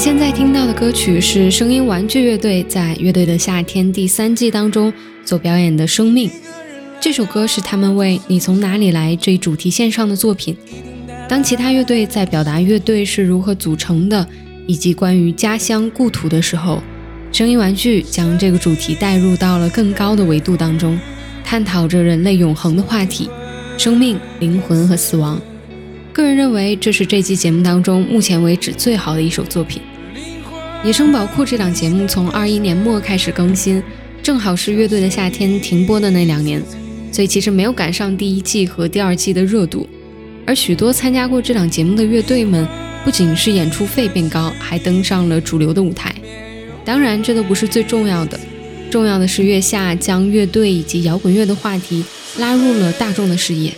现在听到的歌曲是声音玩具乐队在《乐队的夏天》第三季当中所表演的《生命》。这首歌是他们为《你从哪里来》这一主题线上的作品。当其他乐队在表达乐队是如何组成的，以及关于家乡故土的时候，声音玩具将这个主题带入到了更高的维度当中，探讨着人类永恒的话题：生命、灵魂和死亡。个人认为，这是这期节目当中目前为止最好的一首作品。《野生宝库》这档节目从二一年末开始更新，正好是乐队的夏天停播的那两年，所以其实没有赶上第一季和第二季的热度。而许多参加过这档节目的乐队们，不仅是演出费变高，还登上了主流的舞台。当然，这都不是最重要的，重要的是月下将乐队以及摇滚乐的话题拉入了大众的视野。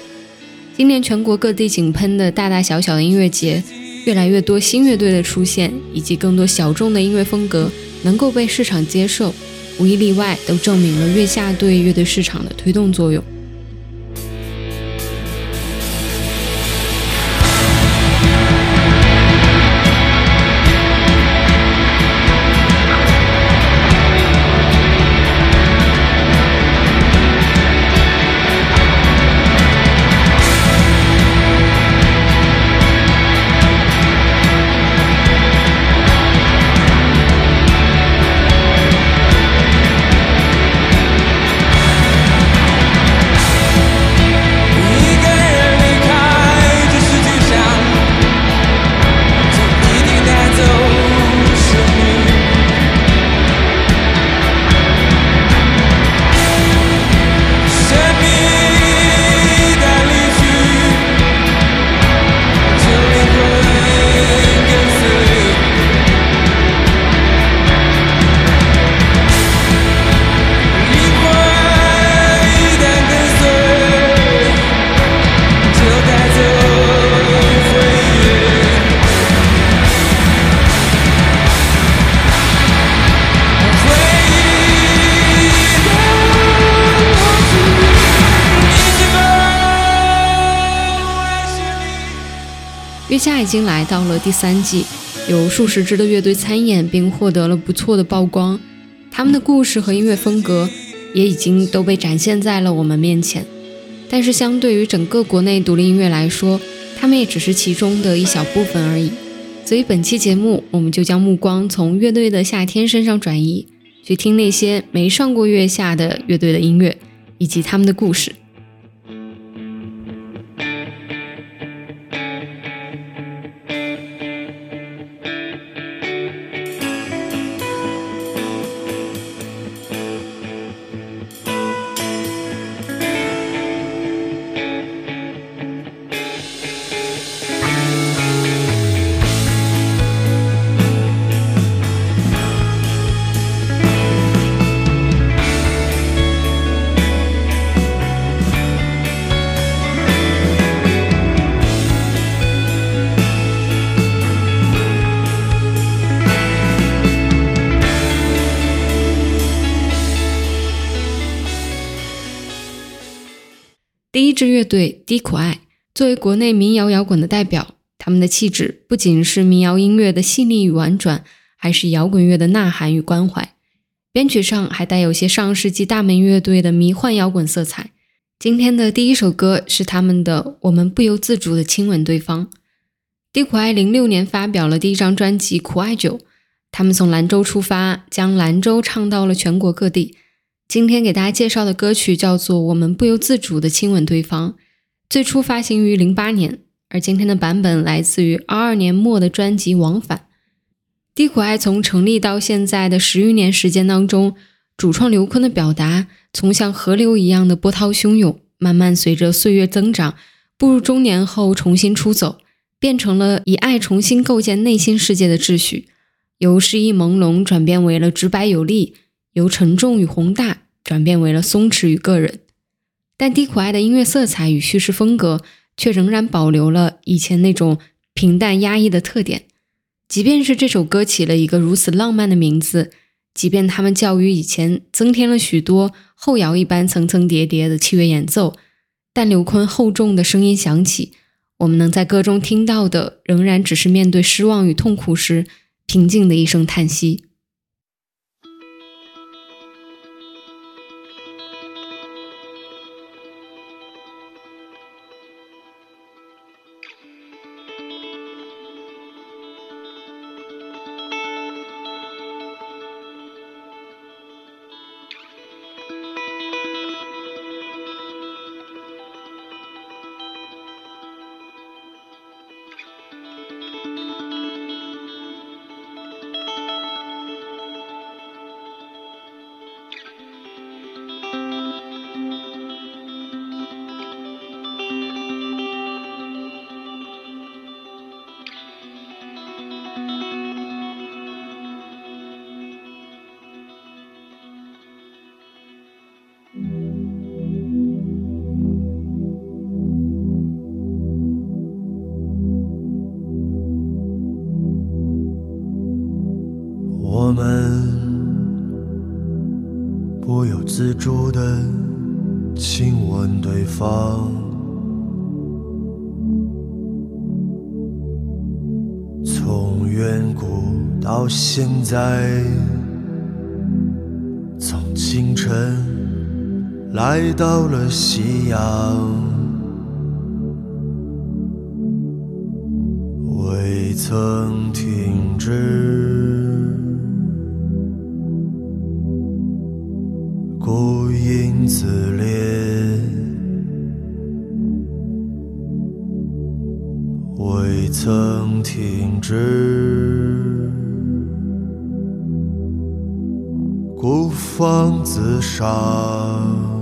今年全国各地井喷的大大小小的音乐节，越来越多新乐队的出现，以及更多小众的音乐风格能够被市场接受，无一例外都证明了月下对乐队市场的推动作用。经来到了第三季，有数十支的乐队参演，并获得了不错的曝光。他们的故事和音乐风格也已经都被展现在了我们面前。但是，相对于整个国内独立音乐来说，他们也只是其中的一小部分而已。所以，本期节目我们就将目光从乐队的夏天身上转移，去听那些没上过月下的乐队的音乐，以及他们的故事。乐队低苦爱，作为国内民谣摇滚的代表，他们的气质不仅是民谣音乐的细腻与婉转，还是摇滚乐的呐喊与关怀。编曲上还带有些上世纪大门乐队的迷幻摇滚色彩。今天的第一首歌是他们的《我们不由自主的亲吻对方》。低苦爱零六年发表了第一张专辑《苦艾酒》，他们从兰州出发，将兰州唱到了全国各地。今天给大家介绍的歌曲叫做《我们不由自主的亲吻对方》，最初发行于零八年，而今天的版本来自于二二年末的专辑《往返》。低苦爱从成立到现在的十余年时间当中，主创刘坤的表达从像河流一样的波涛汹涌，慢慢随着岁月增长，步入中年后重新出走，变成了以爱重新构建内心世界的秩序，由诗意朦胧转变为了直白有力。由沉重与宏大转变为了松弛与个人。但低苦爱的音乐色彩与叙事风格却仍然保留了以前那种平淡压抑的特点。即便是这首歌起了一个如此浪漫的名字，即便他们较于以前增添了许多后摇一般层层叠叠的器乐演奏，但刘坤厚重的声音响起。我们能在歌中听到的，仍然只是面对失望与痛苦时平静的一声叹息。夕阳未曾停止孤影自怜。未曾停止。孤芳自赏。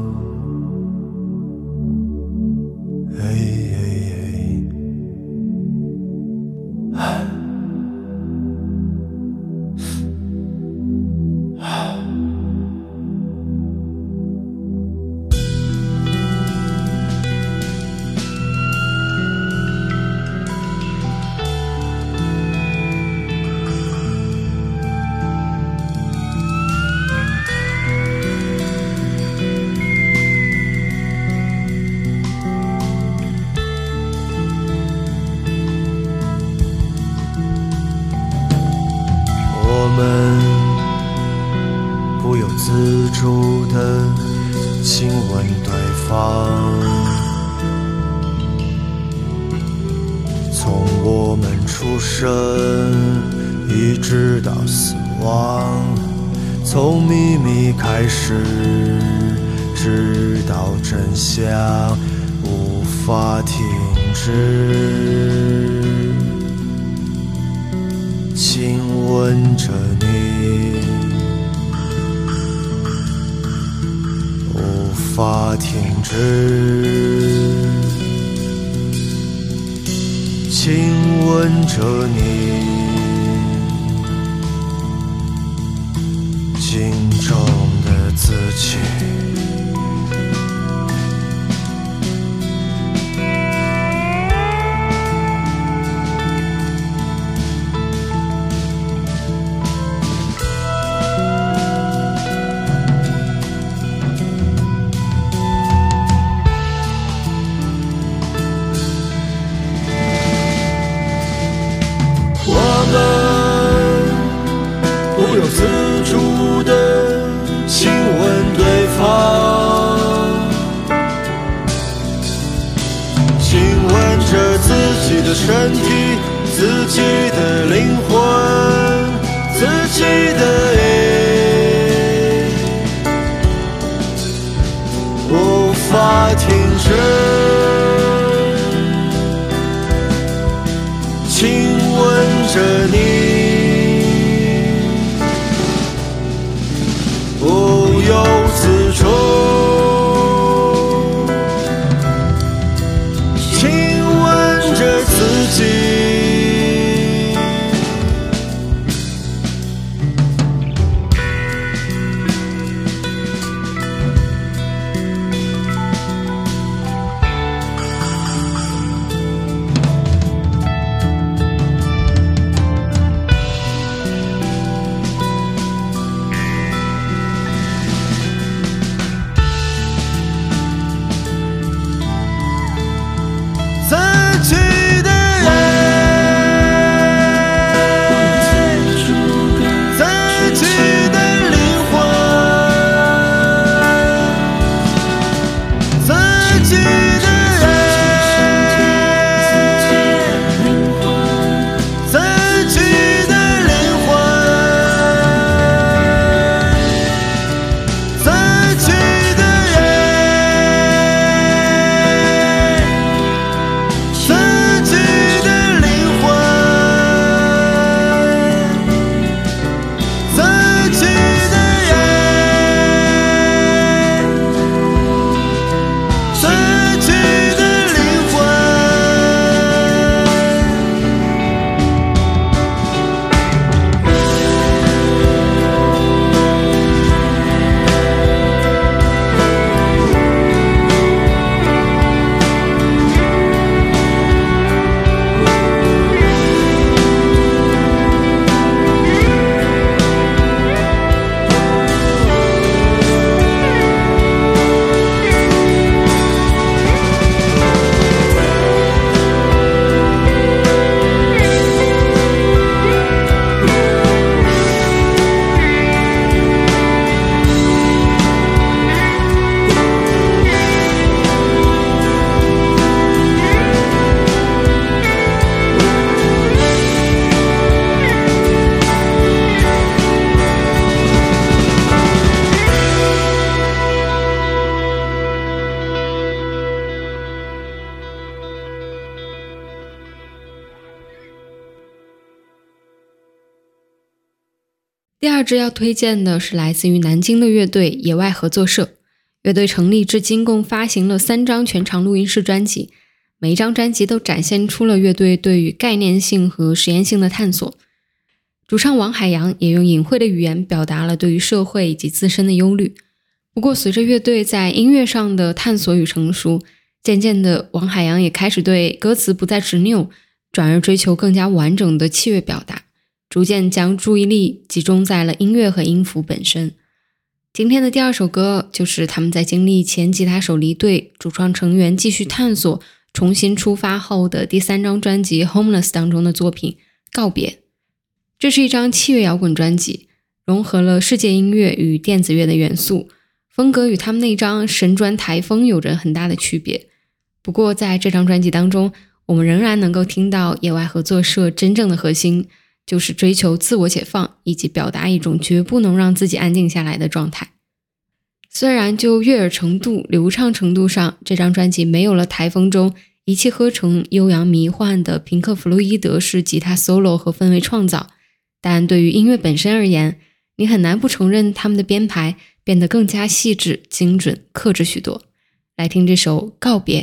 给自己。支要推荐的是来自于南京的乐队野外合作社。乐队成立至今，共发行了三张全长录音室专辑，每一张专辑都展现出了乐队对于概念性和实验性的探索。主唱王海洋也用隐晦的语言表达了对于社会以及自身的忧虑。不过，随着乐队在音乐上的探索与成熟，渐渐的，王海洋也开始对歌词不再执拗，转而追求更加完整的器乐表达，逐渐将注意力集中在了音乐和音符本身。今天的第二首歌就是他们在经历前吉他手离队、主创成员继续探索、重新出发后的第三张专辑《Homeless》当中的作品《告别》。这是一张器乐摇滚专辑，融合了世界音乐与电子乐的元素，风格与他们那张神专《台风》有着很大的区别。不过，在这张专辑当中，我们仍然能够听到野外合作社真正的核心。就是追求自我解放，以及表达一种绝不能让自己安静下来的状态。虽然就悦耳程度、流畅程度上，这张专辑没有了台风中一气呵成、悠扬迷幻的平克·弗洛伊德式吉他 solo 和氛围创造，但对于音乐本身而言，你很难不承认他们的编排变得更加细致、精准、克制许多。来听这首《告别》。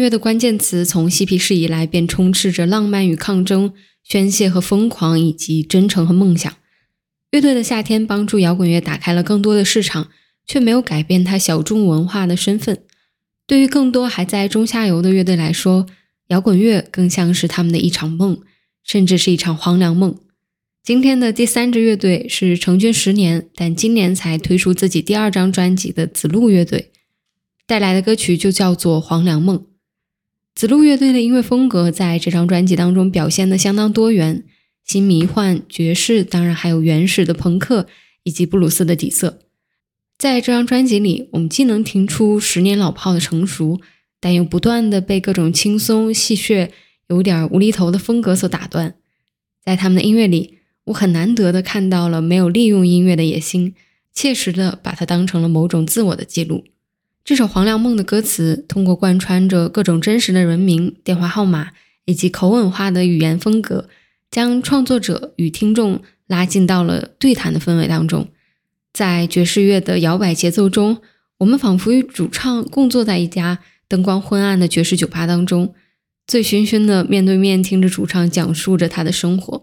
乐的关键词从嬉皮士以来便充斥着浪漫与抗争、宣泄和疯狂，以及真诚和梦想。乐队的夏天帮助摇滚乐打开了更多的市场，却没有改变它小众文化的身份。对于更多还在中下游的乐队来说，摇滚乐更像是他们的一场梦，甚至是一场黄粱梦。今天的第三支乐队是成军十年，但今年才推出自己第二张专辑的子路乐队，带来的歌曲就叫做《黄粱梦》。子路乐队的音乐风格在这张专辑当中表现的相当多元。新迷幻、爵士，当然还有原始的朋克以及布鲁斯的底色。在这张专辑里，我们既能听出十年老炮的成熟，但又不断的被各种轻松、戏谑、有点无厘头的风格所打断。在他们的音乐里，我很难得的看到了没有利用音乐的野心，切实的把它当成了某种自我的记录。这首《黄粱梦》的歌词，通过贯穿着各种真实的人名、电话号码以及口吻化的语言风格。将创作者与听众拉近到了对谈的氛围当中，在爵士乐的摇摆节奏中，我们仿佛与主唱共坐在一家灯光昏暗的爵士酒吧当中，醉醺醺的面对面听着主唱讲述着他的生活。《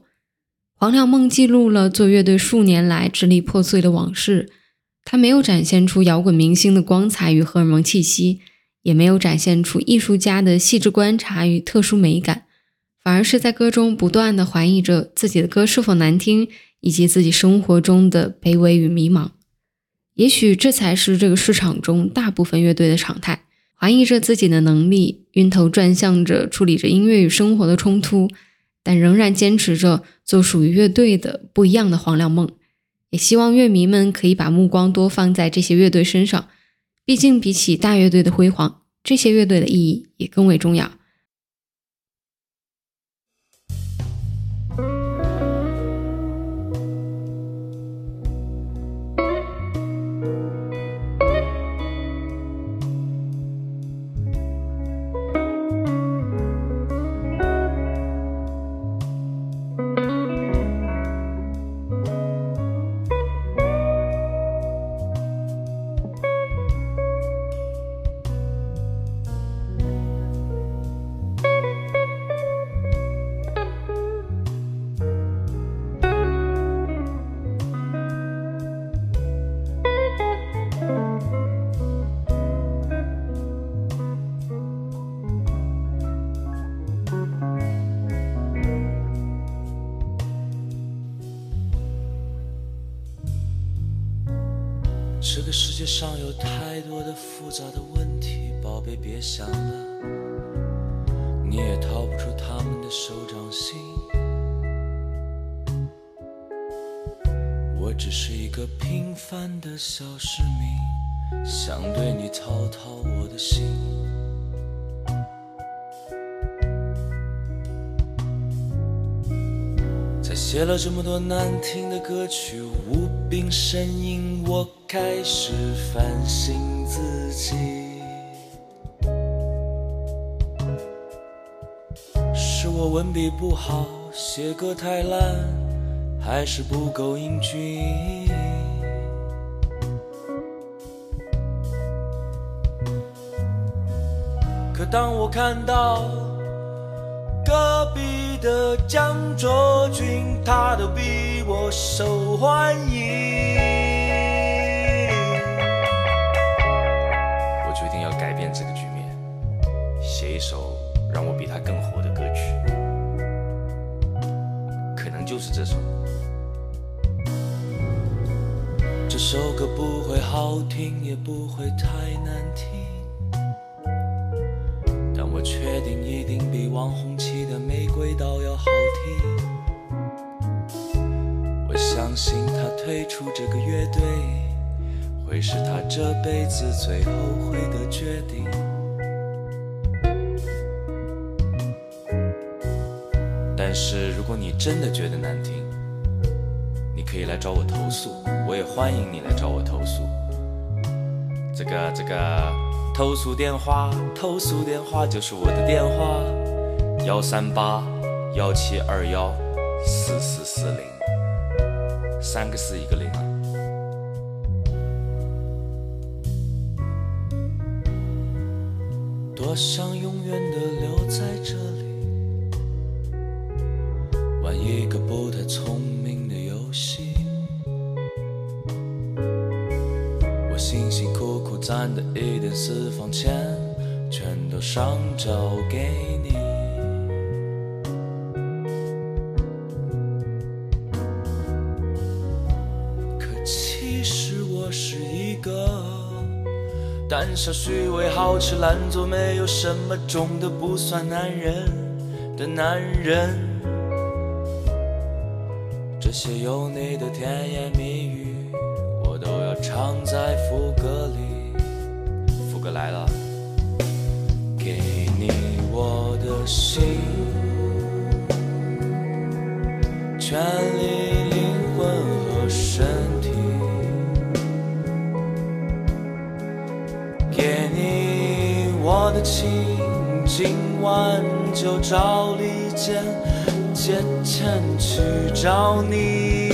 黄粱梦》记录了做乐队数年来支离破碎的往事，他没有展现出摇滚明星的光彩与荷尔蒙气息，也没有展现出艺术家的细致观察与特殊美感。反而是在歌中不断的怀疑着自己的歌是否难听，以及自己生活中的卑微与迷茫。也许这才是这个市场中大部分乐队的常态：怀疑着自己的能力，晕头转向着处理着音乐与生活的冲突，但仍然坚持着做属于乐队的不一样的黄粱梦。也希望乐迷们可以把目光多放在这些乐队身上，毕竟比起大乐队的辉煌，这些乐队的意义也更为重要。这么多难听的歌曲，无病呻吟，我。开始反省自己，是我文笔不好，写歌太烂，还是不够英俊？可当我看到隔壁的江卓君，他都比我受欢迎。我决定要改变这个局面，写一首让我比他更火的歌曲，可能就是这首。这首歌不会好听，也不会太难听，退出这个乐队，会是他这辈子最后悔的决定。但是如果你真的觉得难听，你可以来找我投诉，我也欢迎你来找我投诉。这个这个投诉电话，投诉电话就是我的电话，幺三八幺七二幺四四四零，三个四一个零啊。多想永远的留在这里，玩一个不太聪明的游戏。我辛辛苦苦攒的一点私房钱，全都上交给胆小、虚伪、好吃懒做、没有什么种的不算男人的男人。这些有你的甜言蜜语，我都要唱在副歌里。副歌来了，给你我的心，全今晚就找离间借钱去找你。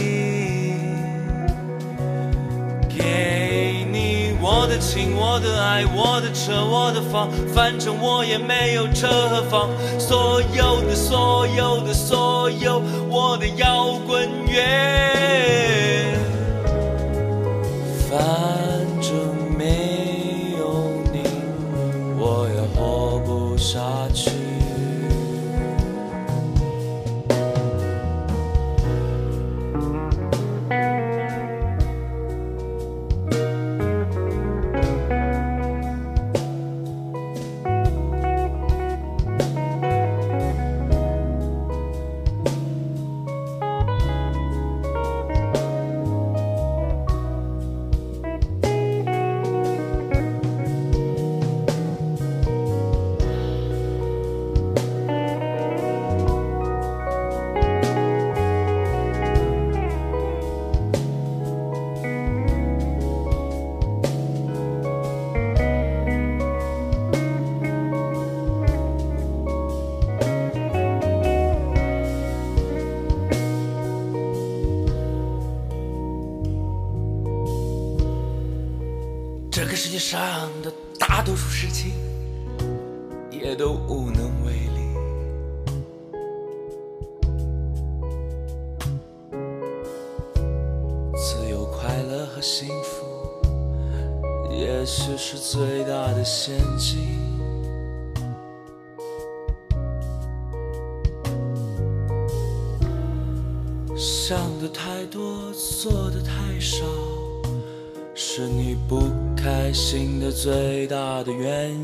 给你我的情，我的爱，我的车，我的房，反正我也没有车和房。所有的，所有的，所有我的摇滚乐。最大的原因。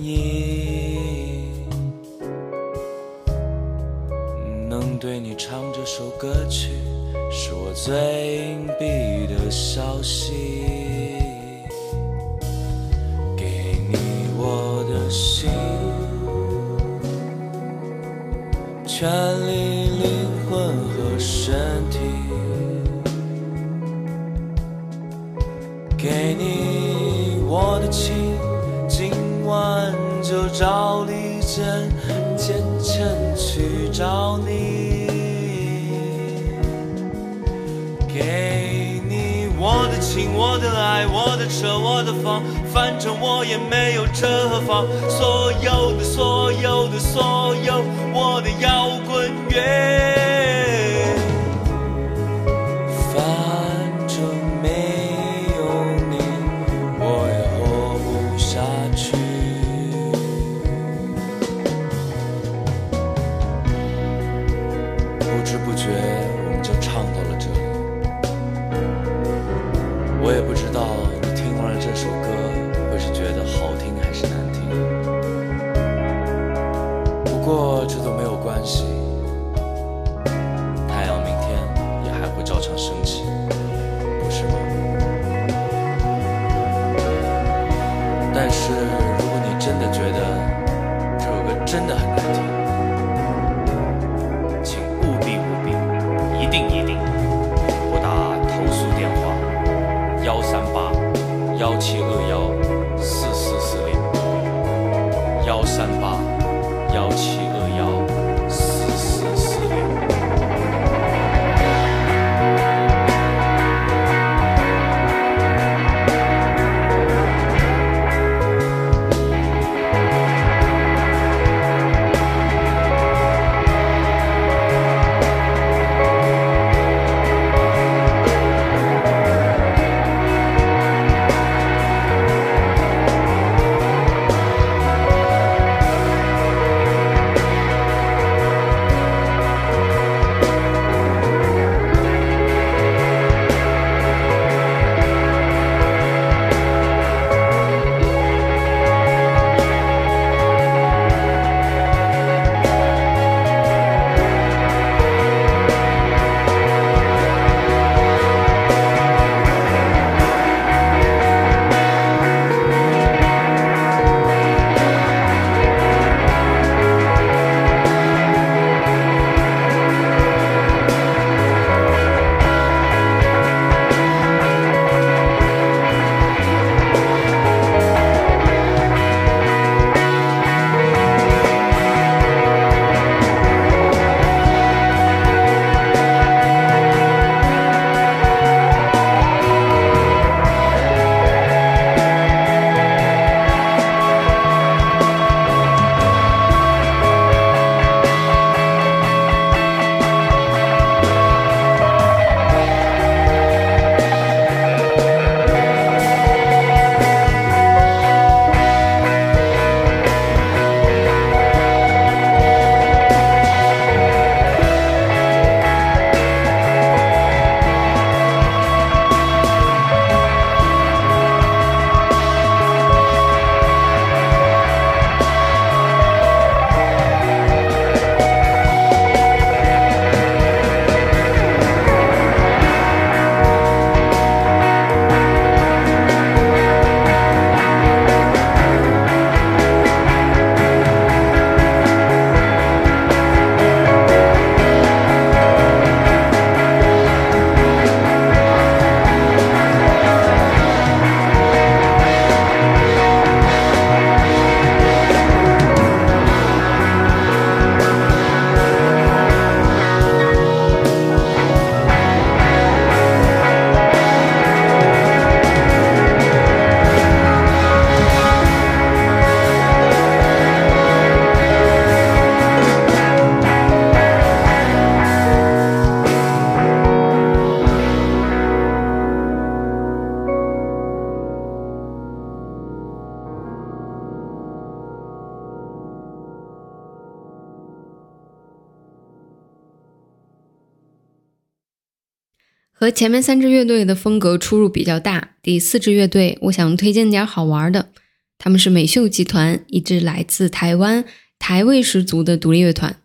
前面三支乐队的风格出入比较大，第四支乐队我想推荐点好玩的。他们是美秀集团，一支来自台湾、台味十足的独立乐团。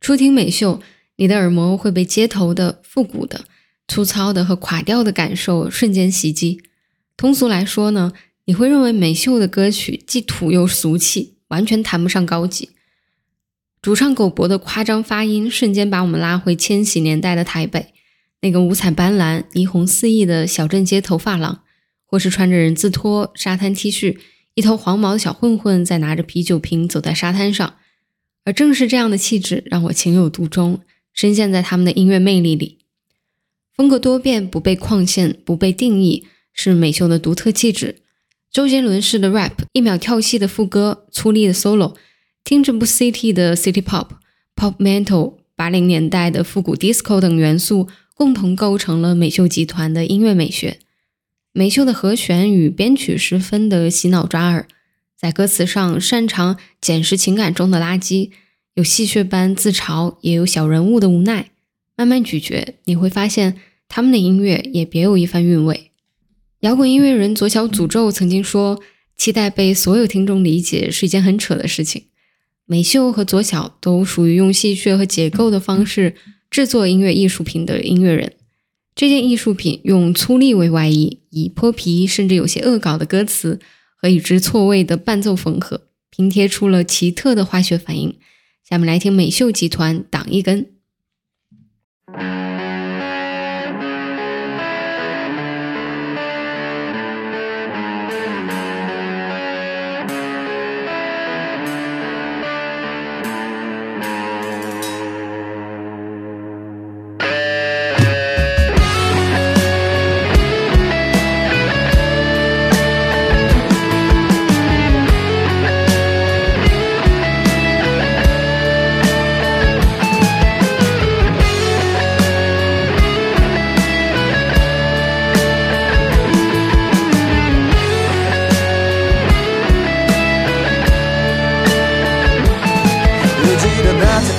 初听美秀，你的耳膜会被街头的、复古的、粗糙的和垮掉的感受瞬间袭击。通俗来说呢，你会认为美秀的歌曲既土又俗气，完全谈不上高级。主唱狗博的夸张发音，瞬间把我们拉回千禧年代的台北。那个五彩斑斓、霓虹四溢的小镇街头发廊，或是穿着人字拖、沙滩 T 恤、一头黄毛的小混混，在拿着啤酒瓶走在沙滩上。而正是这样的气质，让我情有独钟，深陷在他们的音乐魅力里。风格多变，不被框限，不被定义，是美秀的独特气质。周杰伦式的 rap，一秒跳戏的副歌，粗粝的 solo，听着不 city 的 city pop，pop metal，八零年代的复古 disco 等元素。共同构成了美秀集团的音乐美学。美秀的和弦与编曲十分的洗脑抓耳，在歌词上擅长捡拾情感中的垃圾，有戏谑般自嘲，也有小人物的无奈。慢慢咀嚼，你会发现他们的音乐也别有一番韵味。摇滚音乐人左小诅咒曾经说：“期待被所有听众理解是一件很扯的事情。”美秀和左小都属于用戏谑和解构的方式。制作音乐艺术品的音乐人，这件艺术品用粗粝为外衣，以泼皮甚至有些恶搞的歌词和与之错位的伴奏缝合，拼贴出了奇特的化学反应。下面来听美秀集团挡一根。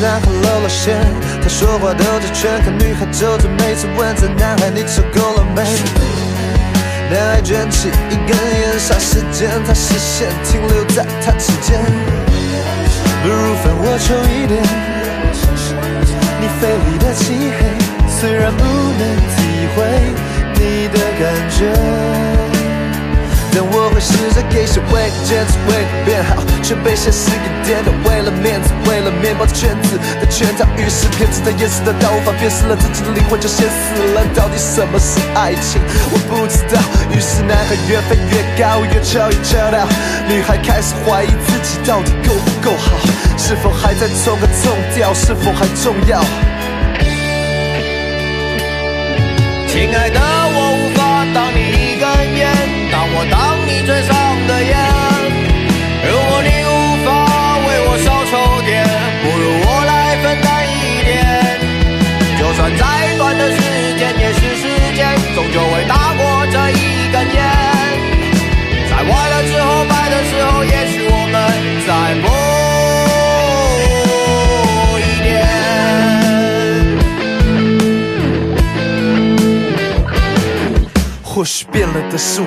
男孩露了馅他说话兜着圈，看女孩皱着眉，次问着男孩你受够了没？男孩卷起一根烟，霎时间他视线停留在他指尖。不如分我抽一点，你肺里的漆黑，虽然不能体会你的感觉。但我会试着给些为你坚持，为你变好，却被现实给颠倒。为了面子，为了面包圈子的圈套，于是骗子他掩饰的到无法辨识了自己的灵魂就先死了。到底什么是爱情？我不知道。于是男孩越飞越高，越跳越跳到，女孩开始怀疑自己到底够不够好，是否还在冲个冲调，是否还重要？亲爱的，我无法当你一根烟。当你嘴上的烟，如果你无法为我少抽点，不如我来分担一点。就算再短的时间也是时间，终究会大过这一根烟。在坏了之后，败的时候，也许我们再搏一点。或许变了的是我。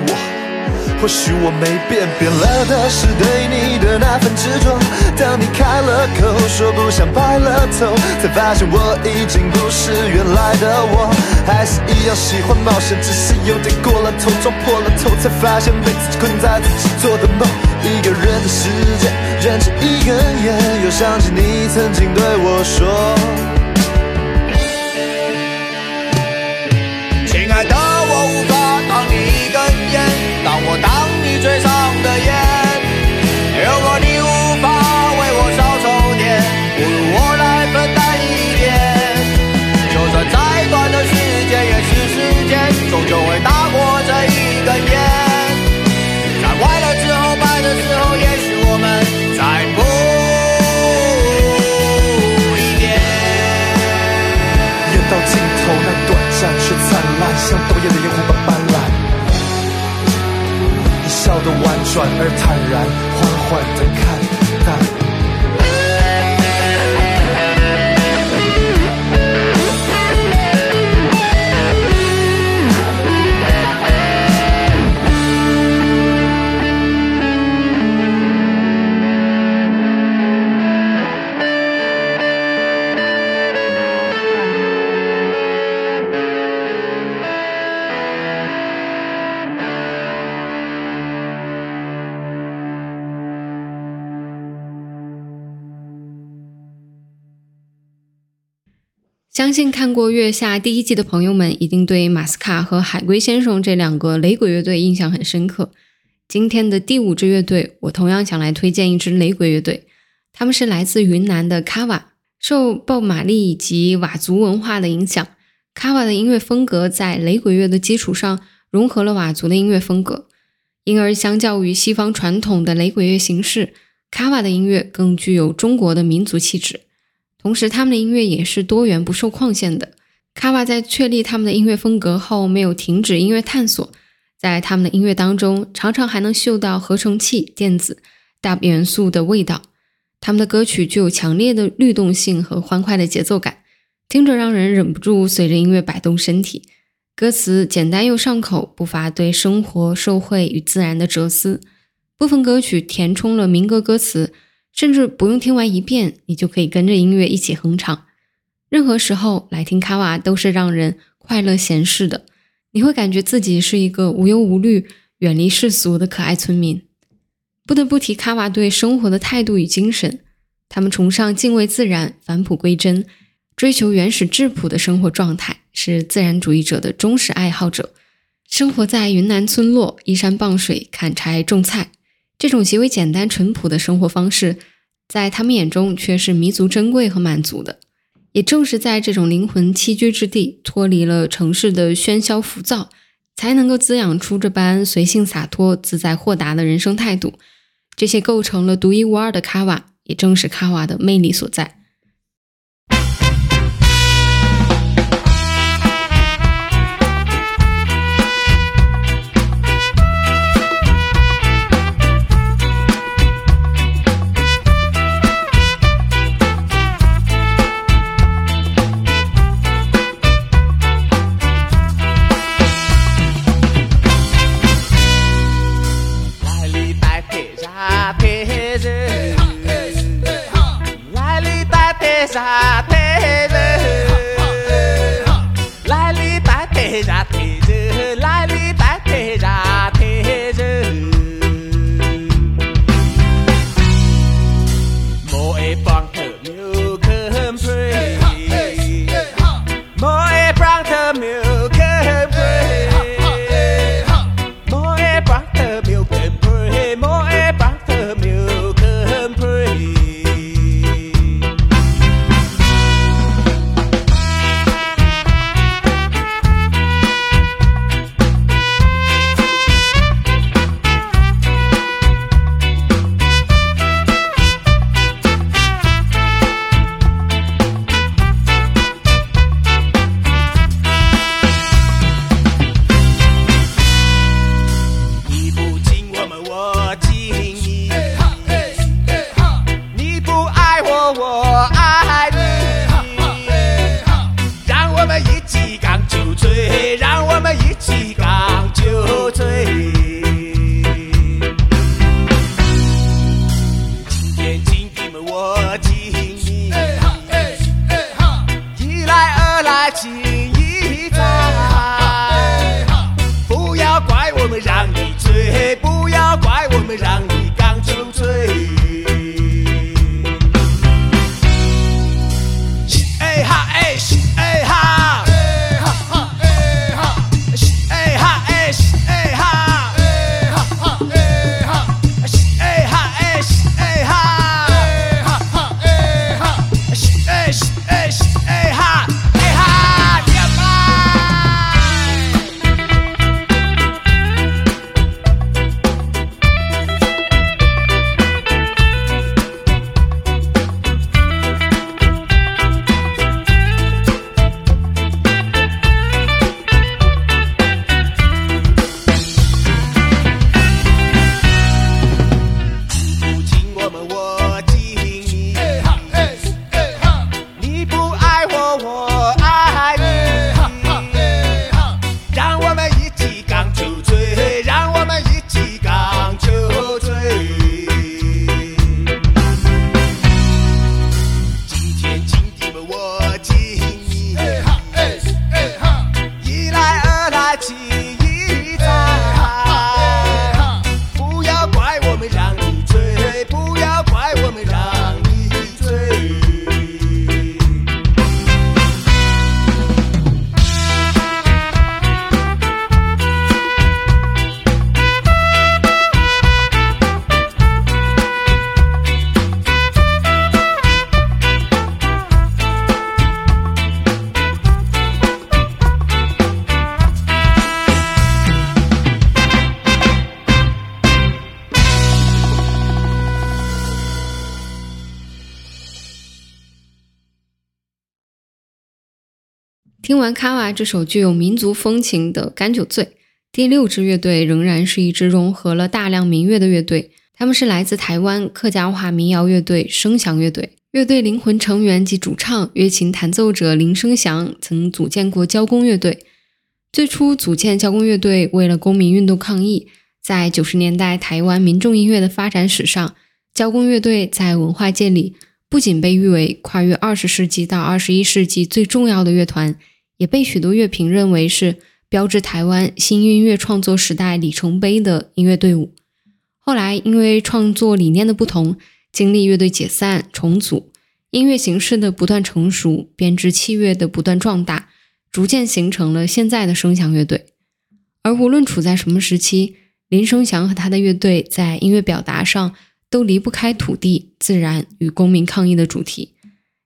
或许我没变，变了的是对你的那份执着。当你开了口说不想白了头，才发现我已经不是原来的我，还是一样喜欢冒险，只是有点过了头，撞破了头，才发现被自己困在自己做的梦。一个人的世界，燃着一根烟，又想起你曾经对我说，烂，像冬夜的烟火般斑斓。你笑得婉转而坦然，缓缓地看淡。相信看过《月下》第一季的朋友们，一定对马斯卡和海龟先生这两个雷鬼乐队印象很深刻。今天的第五支乐队，我同样想来推荐一支雷鬼乐队，他们是来自云南的卡瓦。受鲍玛丽以及佤族文化的影响，卡瓦的音乐风格在雷鬼乐的基础上融合了佤族的音乐风格，因而相较于西方传统的雷鬼乐形式，卡瓦的音乐更具有中国的民族气质。同时，他们的音乐也是多元不受框限的。卡瓦在确立他们的音乐风格后，没有停止音乐探索，在他们的音乐当中，常常还能嗅到合成器、电子、大元素的味道。他们的歌曲具有强烈的律动性和欢快的节奏感，听着让人忍不住随着音乐摆动身体。歌词简单又上口，不乏对生活、社会与自然的哲思。部分歌曲填充了民歌歌词。甚至不用听完一遍，你就可以跟着音乐一起哼唱。任何时候来听卡瓦都是让人快乐闲适的，你会感觉自己是一个无忧无虑、远离世俗的可爱村民。不得不提卡瓦对生活的态度与精神，他们崇尚敬畏自然、返璞归真，追求原始质朴的生活状态，是自然主义者的忠实爱好者。生活在云南村落，依山傍水，砍柴种菜。这种极为简单淳朴的生活方式，在他们眼中却是弥足珍贵和满足的。也正是在这种灵魂栖居之地，脱离了城市的喧嚣浮躁，才能够滋养出这般随性洒脱、自在豁达的人生态度。这些构成了独一无二的卡瓦，也正是卡瓦的魅力所在。side. 听完卡瓦这首具有民族风情的《甘酒醉》，第六支乐队仍然是一支融合了大量民乐的乐队。他们是来自台湾客家话民谣乐队声响乐队。乐队灵魂成员及主唱、乐琴弹奏者林声祥曾组建过交工乐队。最初组建交工乐队，为了公民运动抗议。在九十年代台湾民众音乐的发展史上，交工乐队在文化界里不仅被誉为跨越二十世纪到二十一世纪最重要的乐团，也被许多乐评认为是标志台湾新音乐创作时代里程碑的音乐队伍。后来因为创作理念的不同，经历乐队解散重组，音乐形式的不断成熟，编制器乐的不断壮大，逐渐形成了现在的声响乐队。而无论处在什么时期，林生祥和他的乐队在音乐表达上都离不开土地、自然与公民抗议的主题，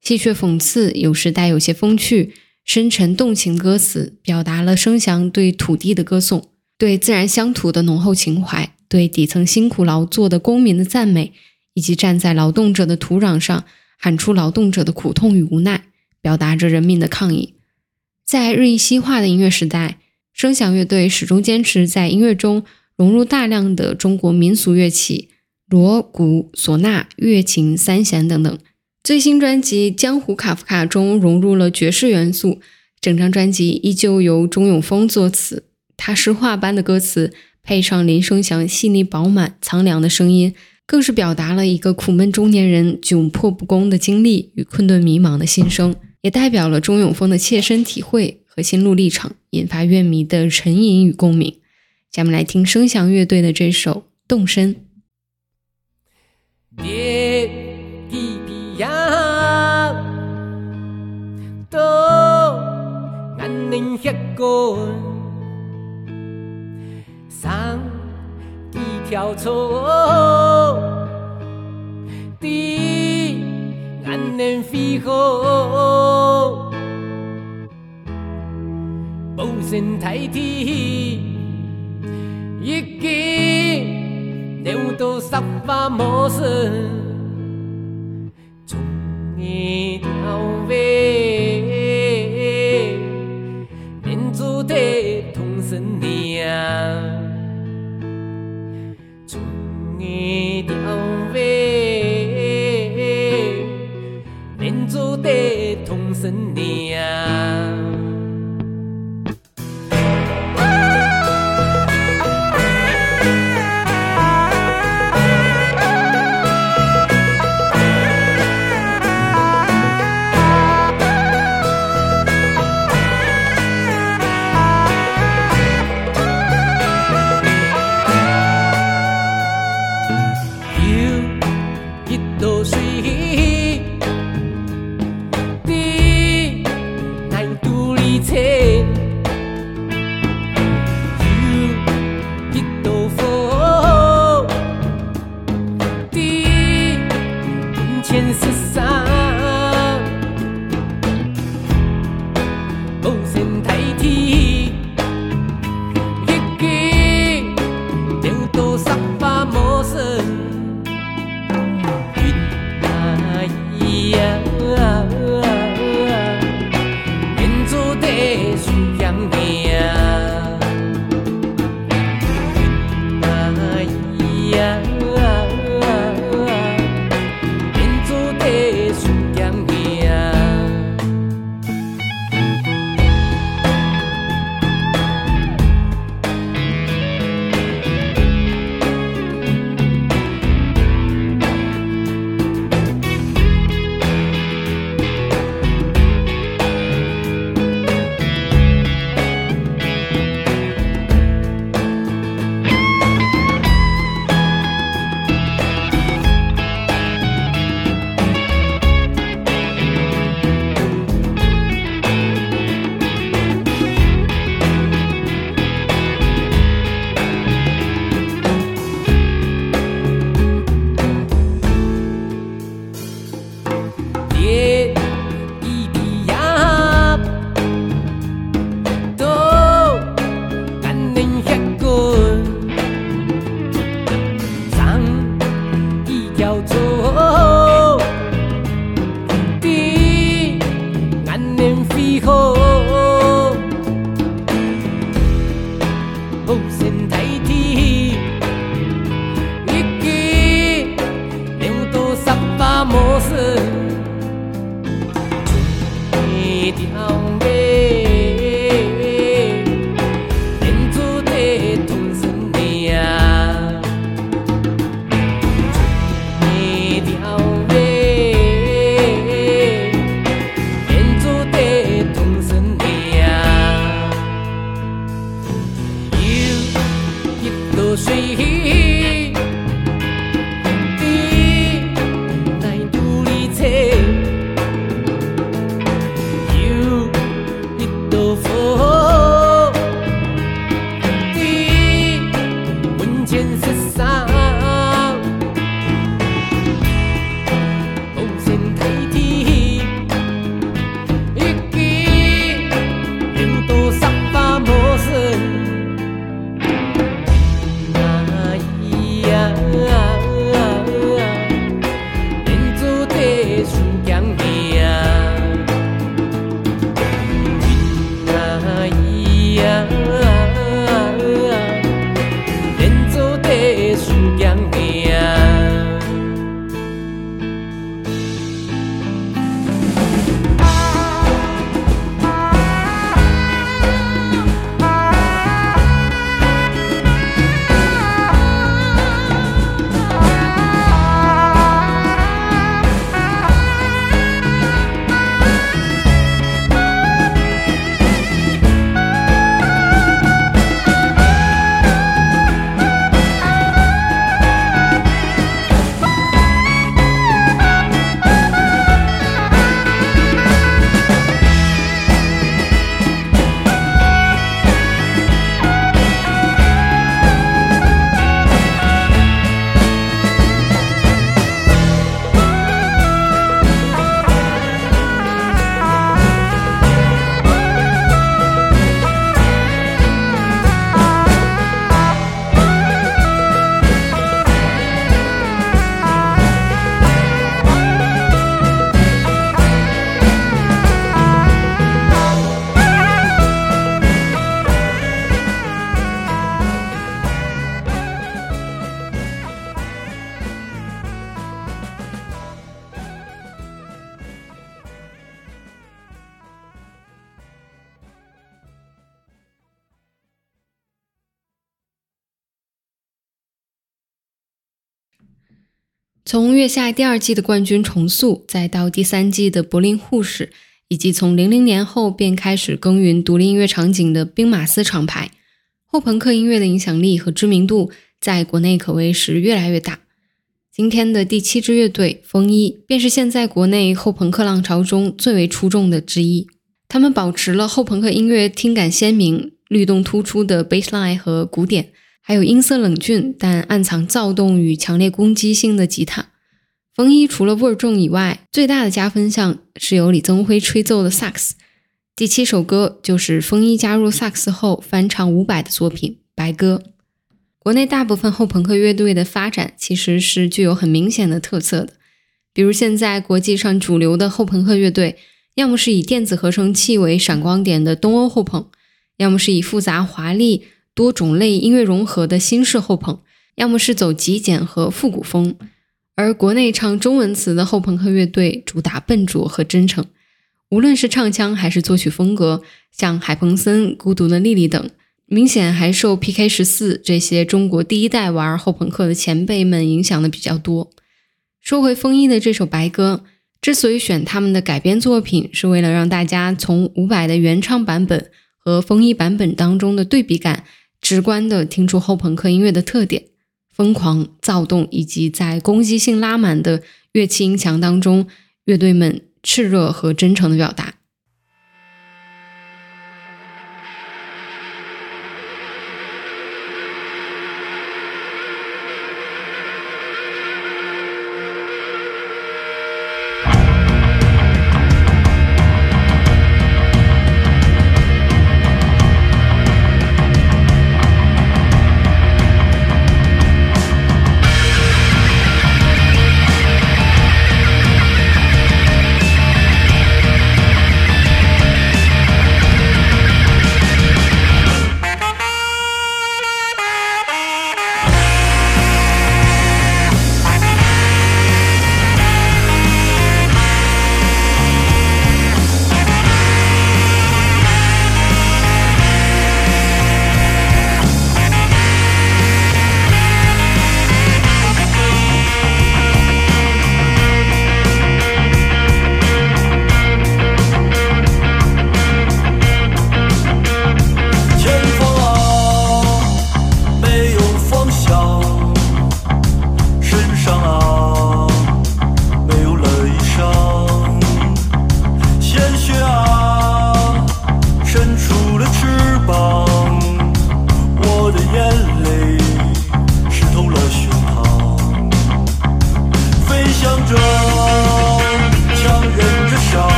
戏谑讽刺，有时带有些风趣、深沉动情歌词，表达了声响对土地的歌颂，对自然乡土的浓厚情怀。对底层辛苦劳作的公民的赞美，以及站在劳动者的土壤上喊出劳动者的苦痛与无奈，表达着人民的抗议。在日益西化的音乐时代，声响乐队始终坚持在音乐中融入大量的中国民俗乐器，锣鼓唢呐、乐琴、三弦等等。最新专辑《江湖卡夫卡》中融入了爵士元素，整张专辑依旧由钟永峰作词，他诗画般的歌词。配上林生祥细腻饱满、苍凉的声音，更是表达了一个苦闷中年人窘迫不公的经历与困顿迷茫的心声，也代表了钟永峰的切身体会和心路历程，引发乐迷的沉吟与共鸣。下面来听声响乐队的这首《动身》。上几条草，地安能飞好，无声太天，一见牛都杀伐茂盛，种一条尾，从《月下》第二季的冠军重塑，再到第三季的柏林护士，以及从零零年后便开始耕耘独立音乐场景的兵马司厂牌，后朋克音乐的影响力和知名度在国内可谓是越来越大。今天的第七支乐队风衣，便是现在国内后朋克浪潮中最为出众的之一。他们保持了后朋克音乐听感鲜明、律动突出的 bassline 和鼓点，还有音色冷峻但暗藏躁动与强烈攻击性的吉他。风衣除了味儿重以外，最大的加分项是由李增辉吹奏的萨克斯。第七首歌就是风衣加入萨克斯后翻唱伍佰的作品《白鸽》。国内大部分后朋克乐队的发展其实是具有很明显的特色的，比如现在国际上主流的后朋克乐队，要么是以电子合成器为闪光点的东欧后朋，要么是以复杂华丽、多种类音乐融合的新式后朋，要么是走极简和复古风。而国内唱中文词的后朋克乐队主打笨拙和真诚，无论是唱腔还是作曲风格，像海鹏森、孤独的莉莉等，明显还受 PK 十四这些中国第一代玩后朋克的前辈们影响的比较多。说回风衣的这首《白鸽》，之所以选他们的改编作品，是为了让大家从伍佰的原唱版本和风衣版本当中的对比感，直观地听出后朋克音乐的特点。疯狂、躁动，以及在攻击性拉满的乐器音墙当中，乐队们炽热和真诚的表达。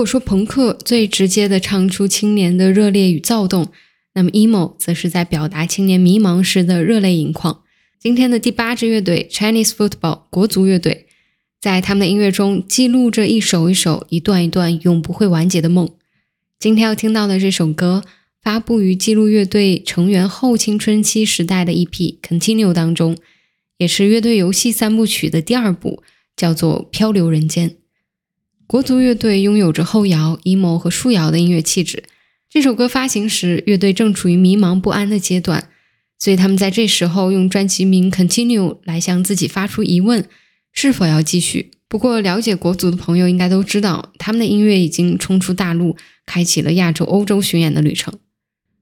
如果说朋克最直接的唱出青年的热烈与躁动，那么 emo 则是在表达青年迷茫时的热泪盈眶。今天的第八支乐队 Chinese Football 国足乐队，在他们的音乐中记录着一首一首、一段一段永不会完结的梦。今天要听到的这首歌，发布于记录乐队成员后青春期时代的 EP《Continue》当中，也是乐队游戏三部曲的第二部，叫做《漂流人间》。国足乐队拥有着后摇、emo 和树摇的音乐气质。这首歌发行时，乐队正处于迷茫不安的阶段，所以他们在这时候用专辑名《Continue》来向自己发出疑问：是否要继续？不过，了解国足的朋友应该都知道，他们的音乐已经冲出大陆，开启了亚洲、欧洲巡演的旅程。《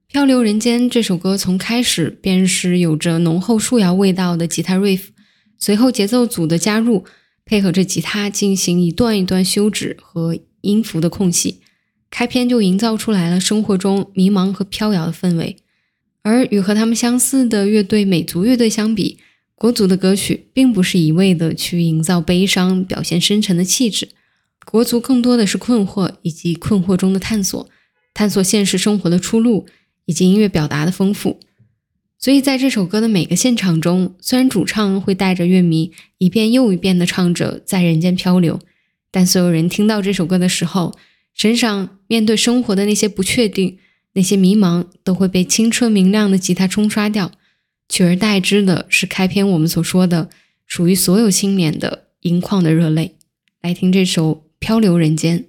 漂流人间》这首歌从开始便是有着浓厚树摇味道的吉他 riff，随后节奏组的加入。配合着吉他进行一段一段休止和音符的空隙，开篇就营造出来了生活中迷茫和飘摇的氛围。而与和他们相似的乐队美族乐队相比，国足的歌曲并不是一味的去营造悲伤、表现深沉的气质，国足更多的是困惑以及困惑中的探索，探索现实生活的出路以及音乐表达的丰富。所以，在这首歌的每个现场中，虽然主唱会带着乐迷一遍又一遍地唱着在人间漂流，但所有人听到这首歌的时候，身上面对生活的那些不确定、那些迷茫，都会被清澈明亮的吉他冲刷掉，取而代之的是开篇我们所说的属于所有青年的盈眶的热泪。来听这首《漂流人间》。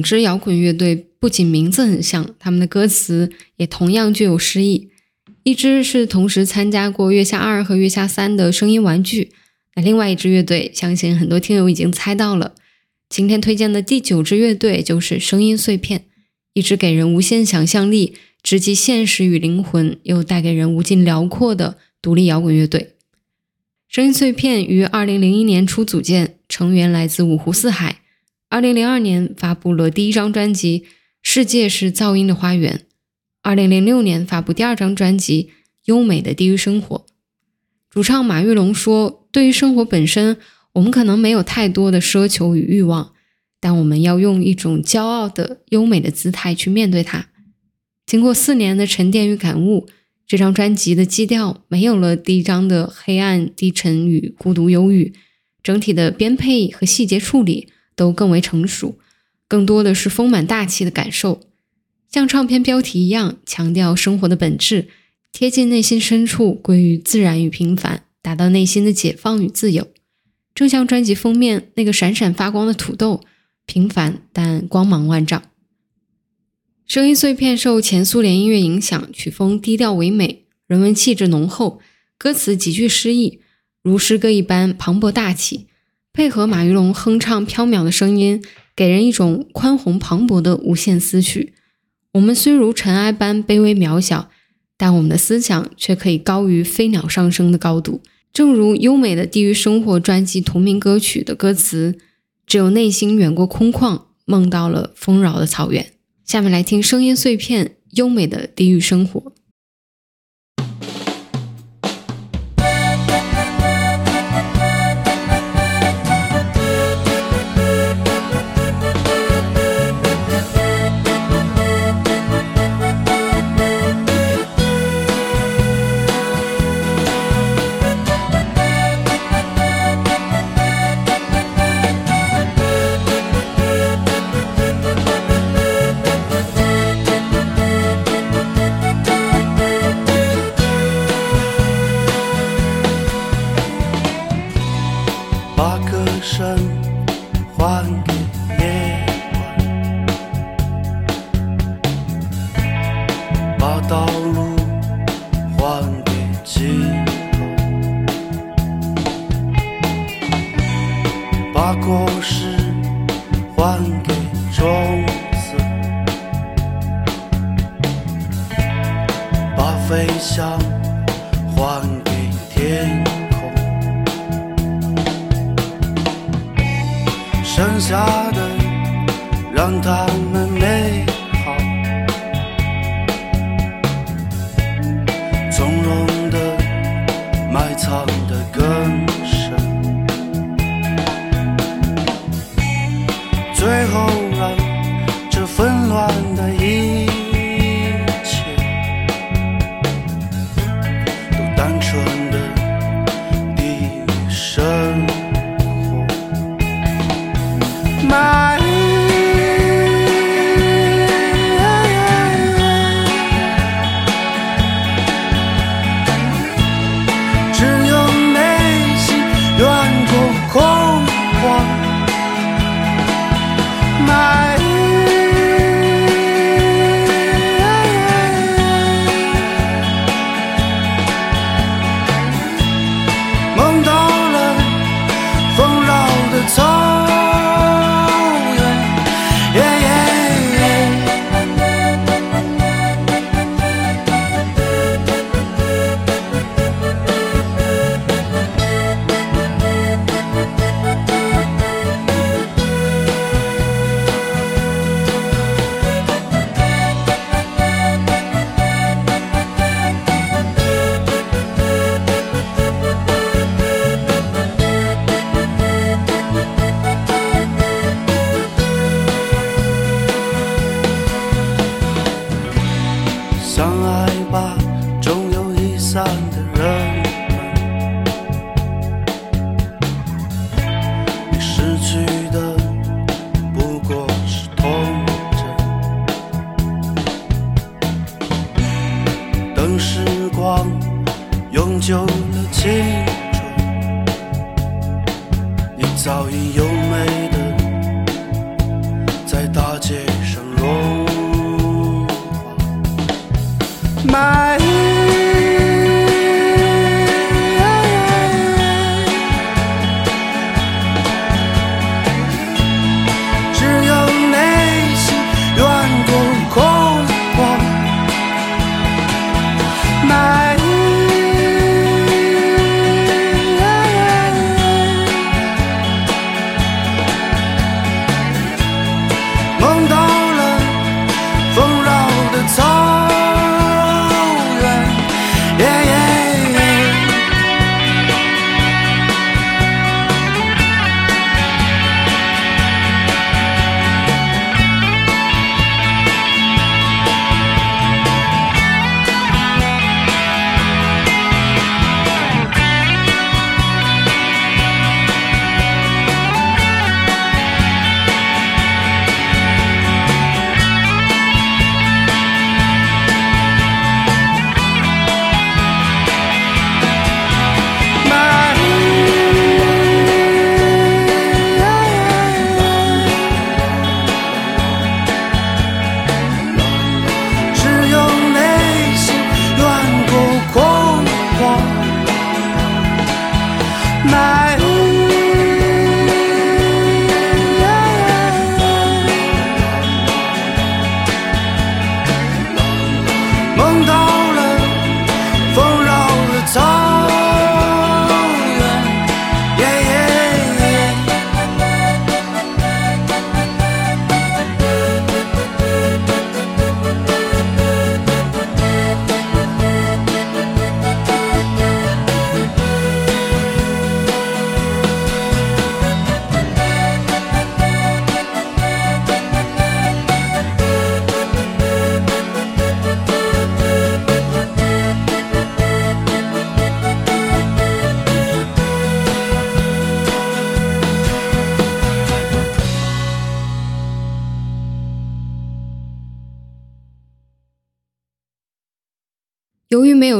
两支摇滚乐队，不仅名字很像，他们的歌词也同样具有诗意。一支是同时参加过《月下二》和《月下三》的声音玩具，那另外一支乐队，相信很多听友已经猜到了。今天推荐的第九支乐队就是声音碎片，一支给人无限想象力、直击现实与灵魂，又带给人无尽辽阔的独立摇滚乐队。声音碎片于二零零一年初组建，成员来自五湖四海。二零零二年发布了第一张专辑《世界是噪音的花园》，二零零六年发布第二张专辑《优美的地狱生活》。主唱马玉龙说：“对于生活本身，我们可能没有太多的奢求与欲望，但我们要用一种骄傲的、优美的姿态去面对它。”经过四年的沉淀与感悟，这张专辑的基调没有了第一张的黑暗、低沉与孤独、忧郁，整体的编配和细节处理。都更为成熟，更多的是丰满大气的感受，像唱片标题一样，强调生活的本质，贴近内心深处，归于自然与平凡，达到内心的解放与自由。正像专辑封面那个闪闪发光的土豆，平凡但光芒万丈。声音碎片受前苏联音乐影响，曲风低调唯美，人文气质浓厚，歌词极具诗意，如诗歌一般磅礴大气。配合马玉龙哼唱飘渺的声音，给人一种宽宏磅礴的无限思绪。我们虽如尘埃般卑微渺小，但我们的思想却可以高于飞鸟上升的高度。正如优美的地狱生活专辑同名歌曲的歌词：“只有内心远过空旷，梦到了丰饶的草原。”下面来听声音碎片《优美的地狱生活》。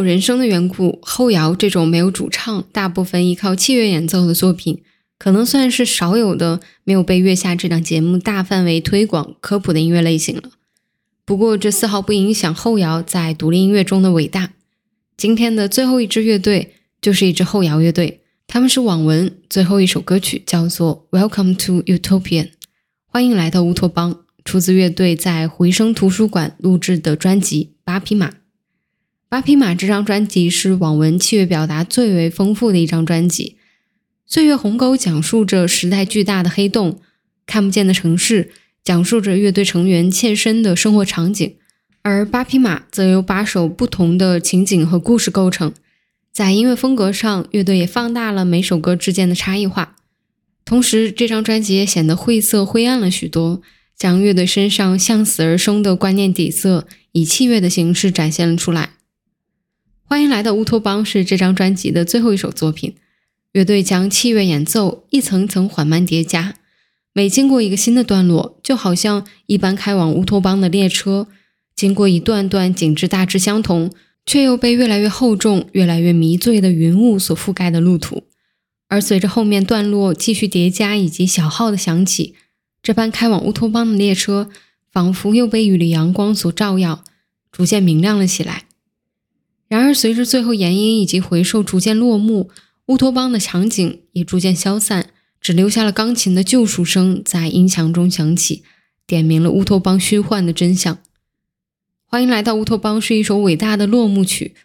人声的缘故，后摇这种没有主唱、大部分依靠器乐演奏的作品，可能算是少有的没有被月下这档节目大范围推广科普的音乐类型了。不过，这丝毫不影响后摇在独立音乐中的伟大。今天的最后一支乐队就是一支后摇乐队，他们是网文，最后一首歌曲叫做《Welcome to Utopian》，欢迎来到乌托邦，出自乐队在回声图书馆录制的专辑《八匹马》。八匹马这张专辑是网文器乐表达最为丰富的一张专辑。岁月鸿沟讲述着时代巨大的黑洞，看不见的城市讲述着乐队成员切身的生活场景，而八匹马则由八首不同的情景和故事构成。在音乐风格上，乐队也放大了每首歌之间的差异化。同时，这张专辑也显得晦涩灰暗了许多，将乐队身上向死而生的观念底色以器乐的形式展现了出来。欢迎来到乌托邦是这张专辑的最后一首作品。乐队将器乐演奏一层层缓慢叠加，每经过一个新的段落，就好像一般开往乌托邦的列车，经过一段段景致大致相同，却又被越来越厚重、越来越迷醉的云雾所覆盖的路途。而随着后面段落继续叠加以及小号的响起，这班开往乌托邦的列车仿佛又被一缕阳光所照耀，逐渐明亮了起来。然而，随着最后延音以及回收逐渐落幕，乌托邦的场景也逐渐消散，只留下了钢琴的救赎声在音响中响起，点明了乌托邦虚幻的真相。欢迎来到乌托邦是一首伟大的落幕曲。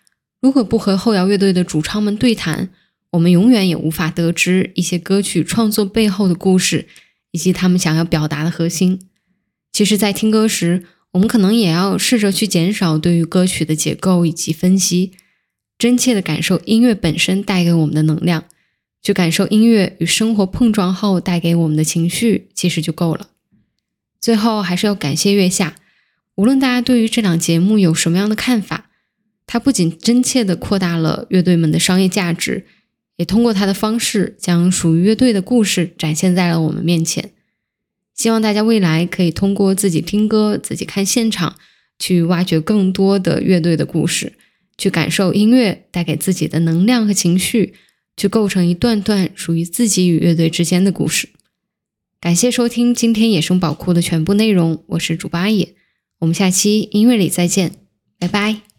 如果不和后摇乐队的主唱们对谈，我们永远也无法得知一些歌曲创作背后的故事，以及他们想要表达的核心。其实，在听歌时，我们可能也要试着去减少对于歌曲的解构以及分析，真切的感受音乐本身带给我们的能量，去感受音乐与生活碰撞后带给我们的情绪，其实就够了。最后，还是要感谢月下，无论大家对于这档节目有什么样的看法，它不仅真切的扩大了乐队们的商业价值，也通过它的方式将属于乐队的故事展现在了我们面前。希望大家未来可以通过自己听歌、自己看现场，去挖掘更多的乐队的故事，去感受音乐带给自己的能量和情绪，去构成一段段属于自己与乐队之间的故事。感谢收听今天野生宝库的全部内容，我是主八野，我们下期音乐里再见，拜拜。